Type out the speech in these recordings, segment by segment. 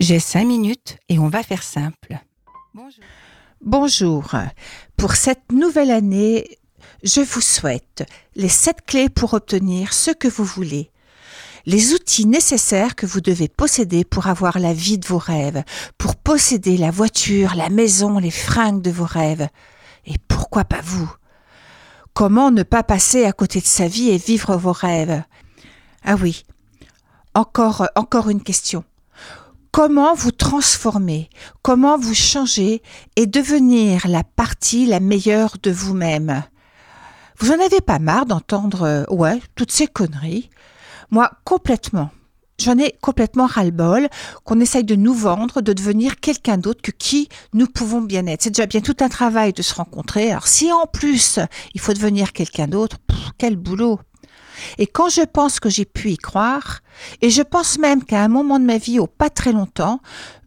J'ai cinq minutes et on va faire simple. Bonjour. Bonjour. Pour cette nouvelle année, je vous souhaite les sept clés pour obtenir ce que vous voulez. Les outils nécessaires que vous devez posséder pour avoir la vie de vos rêves, pour posséder la voiture, la maison, les fringues de vos rêves. Et pourquoi pas vous? Comment ne pas passer à côté de sa vie et vivre vos rêves? Ah oui, encore, encore une question comment vous transformer, comment vous changer et devenir la partie la meilleure de vous-même? Vous en avez pas marre d'entendre euh, toutes ces conneries? Moi, complètement. J'en ai complètement ras-le-bol qu'on essaye de nous vendre, de devenir quelqu'un d'autre que qui nous pouvons bien être. C'est déjà bien tout un travail de se rencontrer. Alors si en plus il faut devenir quelqu'un d'autre, quel boulot et quand je pense que j'ai pu y croire, et je pense même qu'à un moment de ma vie, au pas très longtemps,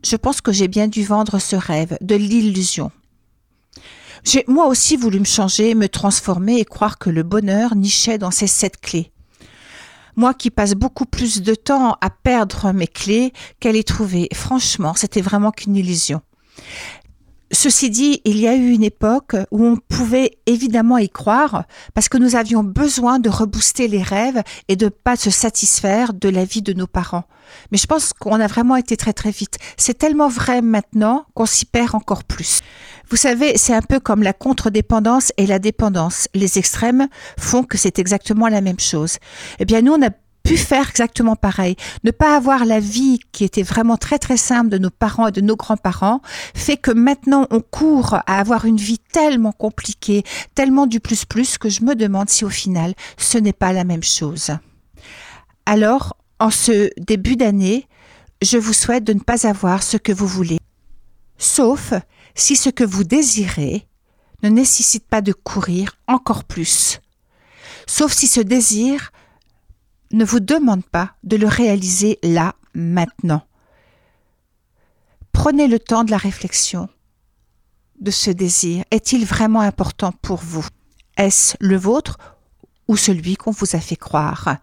je pense que j'ai bien dû vendre ce rêve de l'illusion. J'ai moi aussi voulu me changer, me transformer et croire que le bonheur nichait dans ces sept clés. Moi qui passe beaucoup plus de temps à perdre mes clés qu'à les trouver, franchement, c'était vraiment qu'une illusion. Ceci dit, il y a eu une époque où on pouvait évidemment y croire parce que nous avions besoin de rebooster les rêves et de pas se satisfaire de la vie de nos parents. Mais je pense qu'on a vraiment été très très vite. C'est tellement vrai maintenant qu'on s'y perd encore plus. Vous savez, c'est un peu comme la contre-dépendance et la dépendance. Les extrêmes font que c'est exactement la même chose. Eh bien, nous, on a pu faire exactement pareil. Ne pas avoir la vie qui était vraiment très très simple de nos parents et de nos grands-parents fait que maintenant on court à avoir une vie tellement compliquée, tellement du plus plus que je me demande si au final ce n'est pas la même chose. Alors, en ce début d'année, je vous souhaite de ne pas avoir ce que vous voulez, sauf si ce que vous désirez ne nécessite pas de courir encore plus, sauf si ce désir ne vous demande pas de le réaliser là, maintenant. Prenez le temps de la réflexion, de ce désir. Est-il vraiment important pour vous? Est-ce le vôtre ou celui qu'on vous a fait croire?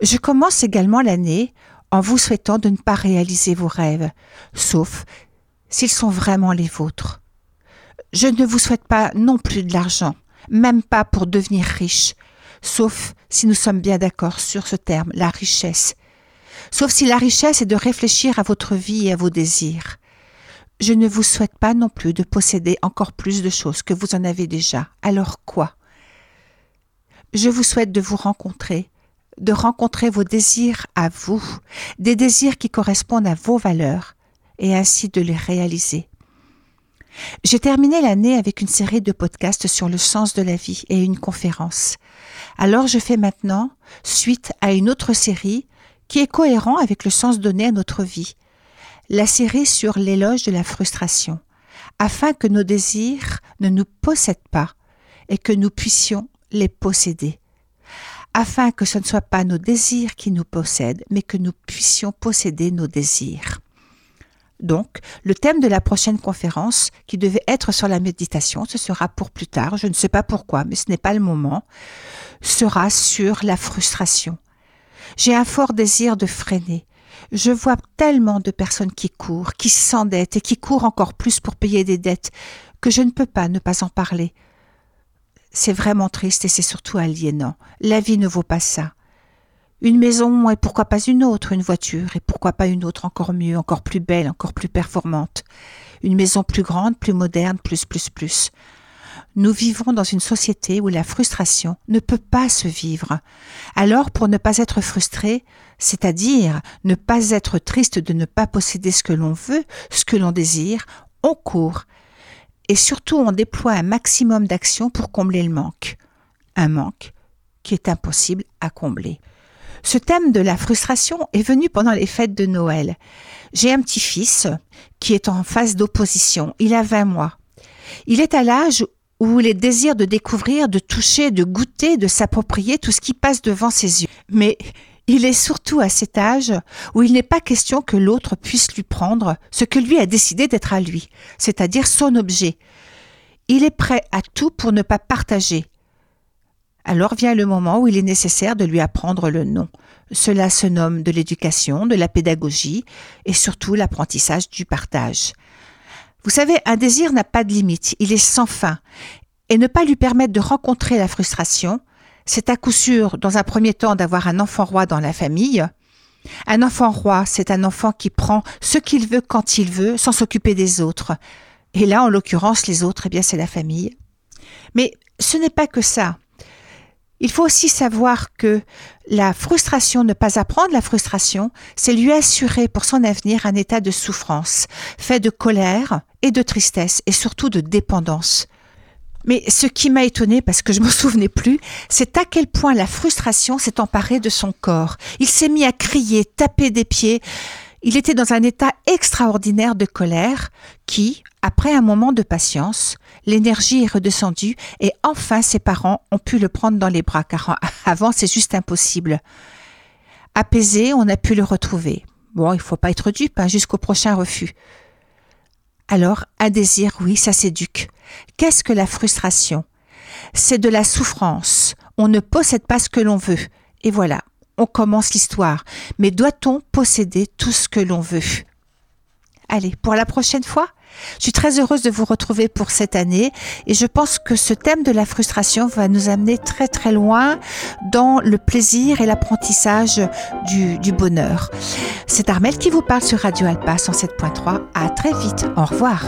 Je commence également l'année en vous souhaitant de ne pas réaliser vos rêves, sauf s'ils sont vraiment les vôtres. Je ne vous souhaite pas non plus de l'argent, même pas pour devenir riche, sauf si nous sommes bien d'accord sur ce terme, la richesse. Sauf si la richesse est de réfléchir à votre vie et à vos désirs. Je ne vous souhaite pas non plus de posséder encore plus de choses que vous en avez déjà. Alors quoi? Je vous souhaite de vous rencontrer, de rencontrer vos désirs à vous, des désirs qui correspondent à vos valeurs, et ainsi de les réaliser. J'ai terminé l'année avec une série de podcasts sur le sens de la vie et une conférence. Alors je fais maintenant suite à une autre série qui est cohérent avec le sens donné à notre vie. La série sur l'éloge de la frustration, afin que nos désirs ne nous possèdent pas et que nous puissions les posséder. Afin que ce ne soit pas nos désirs qui nous possèdent, mais que nous puissions posséder nos désirs. Donc, le thème de la prochaine conférence, qui devait être sur la méditation, ce sera pour plus tard, je ne sais pas pourquoi, mais ce n'est pas le moment, sera sur la frustration. J'ai un fort désir de freiner. Je vois tellement de personnes qui courent, qui s'endettent et qui courent encore plus pour payer des dettes, que je ne peux pas ne pas en parler. C'est vraiment triste et c'est surtout aliénant. La vie ne vaut pas ça. Une maison et pourquoi pas une autre, une voiture et pourquoi pas une autre encore mieux, encore plus belle, encore plus performante. Une maison plus grande, plus moderne, plus, plus, plus. Nous vivons dans une société où la frustration ne peut pas se vivre. Alors, pour ne pas être frustré, c'est-à-dire ne pas être triste de ne pas posséder ce que l'on veut, ce que l'on désire, on court. Et surtout, on déploie un maximum d'actions pour combler le manque. Un manque qui est impossible à combler. Ce thème de la frustration est venu pendant les fêtes de Noël. J'ai un petit-fils qui est en phase d'opposition. Il a 20 mois. Il est à l'âge où il désire de découvrir, de toucher, de goûter, de s'approprier tout ce qui passe devant ses yeux. Mais il est surtout à cet âge où il n'est pas question que l'autre puisse lui prendre ce que lui a décidé d'être à lui, c'est-à-dire son objet. Il est prêt à tout pour ne pas partager. Alors vient le moment où il est nécessaire de lui apprendre le nom. Cela se nomme de l'éducation, de la pédagogie et surtout l'apprentissage du partage. Vous savez, un désir n'a pas de limite, il est sans fin. Et ne pas lui permettre de rencontrer la frustration, c'est à coup sûr, dans un premier temps, d'avoir un enfant roi dans la famille. Un enfant roi, c'est un enfant qui prend ce qu'il veut quand il veut, sans s'occuper des autres. Et là, en l'occurrence, les autres, eh bien, c'est la famille. Mais ce n'est pas que ça. Il faut aussi savoir que la frustration, ne pas apprendre la frustration, c'est lui assurer pour son avenir un état de souffrance, fait de colère et de tristesse et surtout de dépendance. Mais ce qui m'a étonné, parce que je me souvenais plus, c'est à quel point la frustration s'est emparée de son corps. Il s'est mis à crier, taper des pieds. Il était dans un état extraordinaire de colère qui, après un moment de patience, l'énergie est redescendue et enfin ses parents ont pu le prendre dans les bras car avant c'est juste impossible. Apaisé, on a pu le retrouver. Bon, il faut pas être dupe hein, jusqu'au prochain refus. Alors, un désir, oui, ça s'éduque. Qu'est-ce que la frustration? C'est de la souffrance. On ne possède pas ce que l'on veut. Et voilà, on commence l'histoire. Mais doit-on posséder tout ce que l'on veut? Allez, pour la prochaine fois, je suis très heureuse de vous retrouver pour cette année et je pense que ce thème de la frustration va nous amener très très loin dans le plaisir et l'apprentissage du, bonheur. C'est Armel qui vous parle sur Radio Alpa 107.3. À très vite. Au revoir.